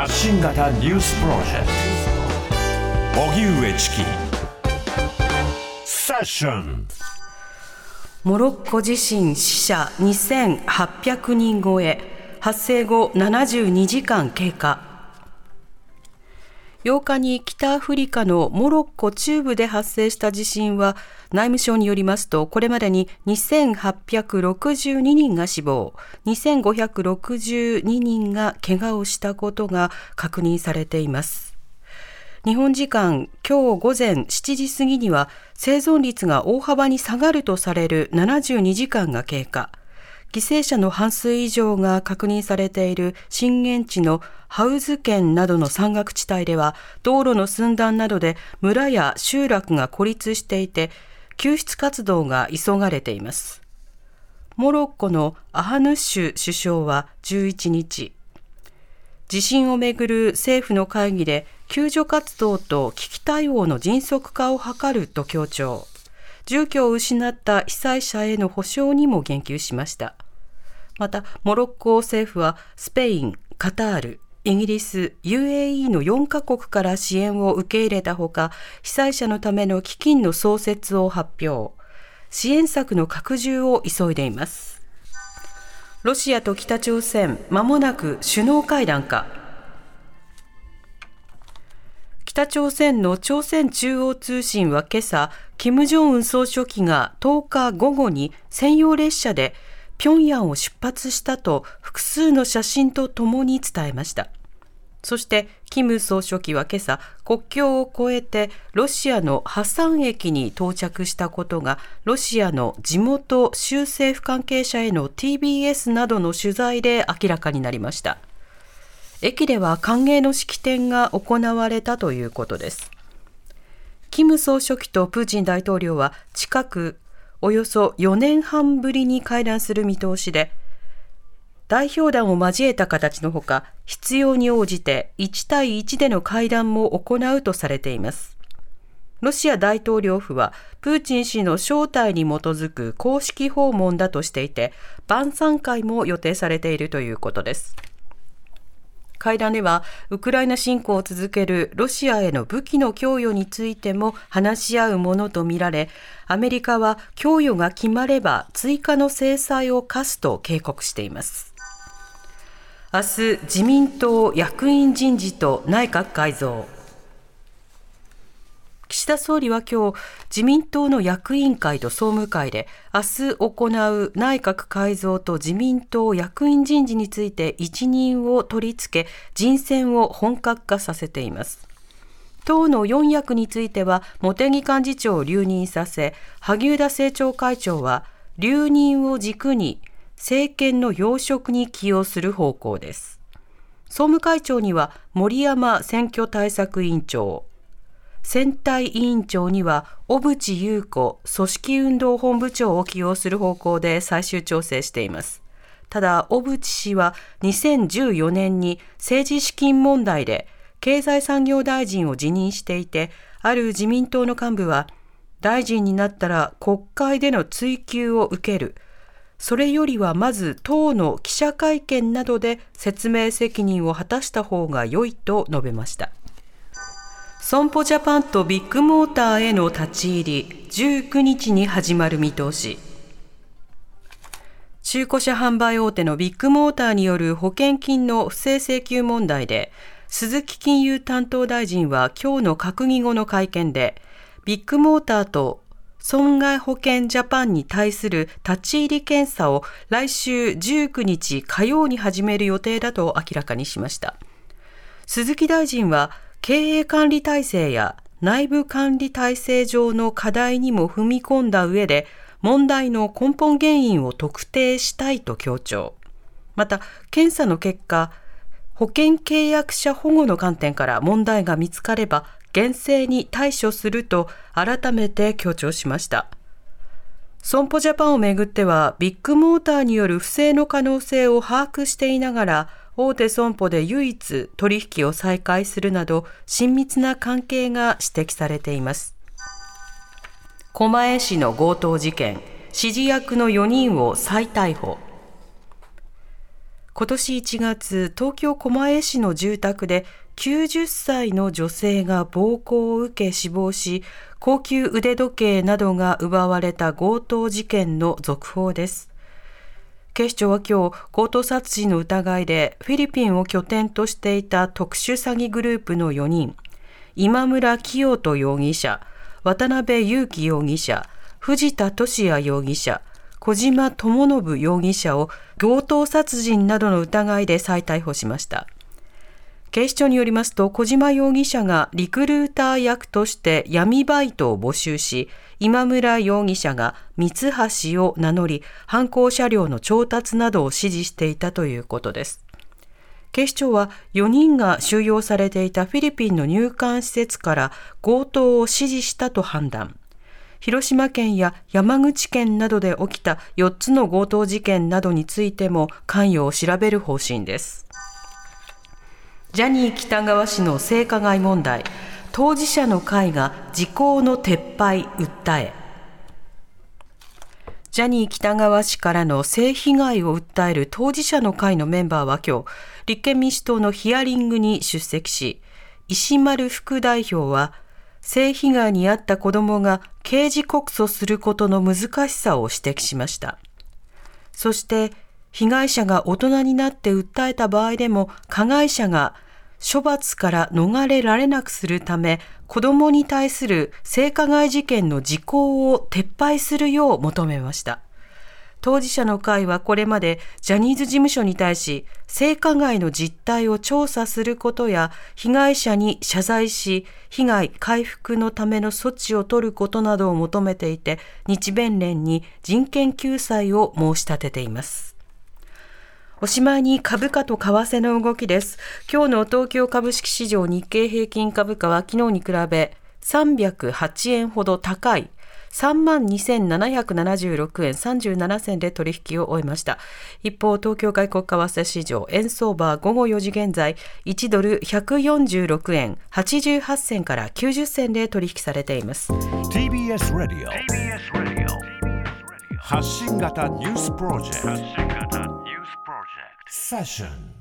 発信型ニュースプロジェクト。荻上チキセッションモロッコ地震死者2800人超え。発生後72時間経過。8日に北アフリカのモロッコ中部で発生した地震は内務省によりますとこれまでに2862人が死亡2562人が怪我をしたことが確認されています。日本時間今日午前7時過ぎには生存率が大幅に下がるとされる72時間が経過。犠牲者の半数以上が確認されている震源地のハウズ県などの山岳地帯では道路の寸断などで村や集落が孤立していて救出活動が急がれています。モロッコのアハヌッシュ首相は11日地震をめぐる政府の会議で救助活動と危機対応の迅速化を図ると強調。住居を失った被災者への補償にも言及しました。またモロッコ政府はスペインカタールイギリス、UAE の4カ国から支援を受け入れたほか、被災者のための基金の創設を発表。支援策の拡充を急いでいます。ロシアと北朝鮮、まもなく首脳会談か。北朝鮮の朝鮮中央通信は今朝、金正恩総書記が10日午後に専用列車で平壌を出発したと複数の写真とともに伝えました。そして、キム総書記は今朝、国境を越えてロシアのハサン駅に到着したことが、ロシアの地元州政府関係者への TBS などの取材で明らかになりました。駅では歓迎の式典が行われたということです。キム総書記とプーチン大統領は近くおよそ4年半ぶりに会談する見通しで、代表団を交えた形のほか、必要に応じて1対1での会談も行うとされています。ロシア大統領府は、プーチン氏の招待に基づく公式訪問だとしていて、晩餐会も予定されているということです。会談では、ウクライナ侵攻を続けるロシアへの武器の供与についても話し合うものとみられ、アメリカは供与が決まれば追加の制裁を科すと警告しています。明日、自民党役員人事と内閣改造。岸田総理は今日、自民党の役員会と総務会で、明日行う内閣改造と自民党役員人事について一任を取り付け、人選を本格化させています。党の4役については、茂木幹事長を留任させ、萩生田政調会長は、留任を軸に政権の要職に起用する方向です。総務会長には森山選挙対策委員長、選対委員長には小渕優子組織運動本部長を起用する方向で最終調整しています。ただ、小渕氏は2014年に政治資金問題で経済産業大臣を辞任していて、ある自民党の幹部は、大臣になったら国会での追及を受ける。それよりはまず党の記者会見などで説明責任を果たした方が良いと述べました。損保ジャパンとビッグモーターへの立ち入り19日に始まる見通し中古車販売大手のビッグモーターによる保険金の不正請求問題で鈴木金融担当大臣は今日の閣議後の会見でビッグモーターと損害保険ジャパンに対する立ち入り検査を来週19日火曜に始める予定だと明らかにしました。鈴木大臣は経営管理体制や内部管理体制上の課題にも踏み込んだ上で、問題の根本原因を特定したいと強調。また、検査の結果、保険契約者保護の観点から問題が見つかれば、厳正に対処すると改めて強調しました。損保ジャパンをめぐっては、ビッグモーターによる不正の可能性を把握していながら、大手損保で唯一取引を再開するなど親密な関係が指摘されています。狛江市の強盗事件、指示役の4人を再逮捕。今年1月、東京狛江市の住宅で90歳の女性が暴行を受け死亡し、高級腕時計などが奪われた強盗事件の続報です。警視庁は今日、強盗殺人の疑いでフィリピンを拠点としていた特殊詐欺グループの4人、今村清人容疑者、渡辺裕樹容疑者、藤田俊也容疑者、小島智信容疑者を強盗殺人などの疑いで再逮捕しました。警視庁によりますと小島容疑者がリクルーター役として闇バイトを募集し今村容疑者が三橋を名乗り犯行車両の調達などを指示していたということです。警視庁は4人が収容されていたフィリピンの入管施設から強盗を指示したと判断。広島県や山口県などで起きた4つの強盗事件などについても関与を調べる方針です。ジャニー喜多川氏の性加害問題当事者の会が時効の撤廃訴えジャニー喜多川氏からの性被害を訴える当事者の会のメンバーは今日、立憲民主党のヒアリングに出席し、石丸副代表は、性被害に遭った子供が刑事告訴することの難しさを指摘しました。そして、被害者が大人になって訴えた場合でも加害者が処罰から逃れられなくするため子供に対する性加害事件の時効を撤廃するよう求めました。当事者の会はこれまでジャニーズ事務所に対し性加害の実態を調査することや被害者に謝罪し被害回復のための措置を取ることなどを求めていて日弁連に人権救済を申し立てています。おしまいに株価と為替の動きです。今日の東京株式市場日経平均株価は昨日に比べ308円ほど高い32,776円37銭で取引を終えました。一方、東京外国為替市場、円相場午後4時現在、1ドル146円88銭から90銭で取引されています。TBS ラディオ発信型ニュースプロジェクト Session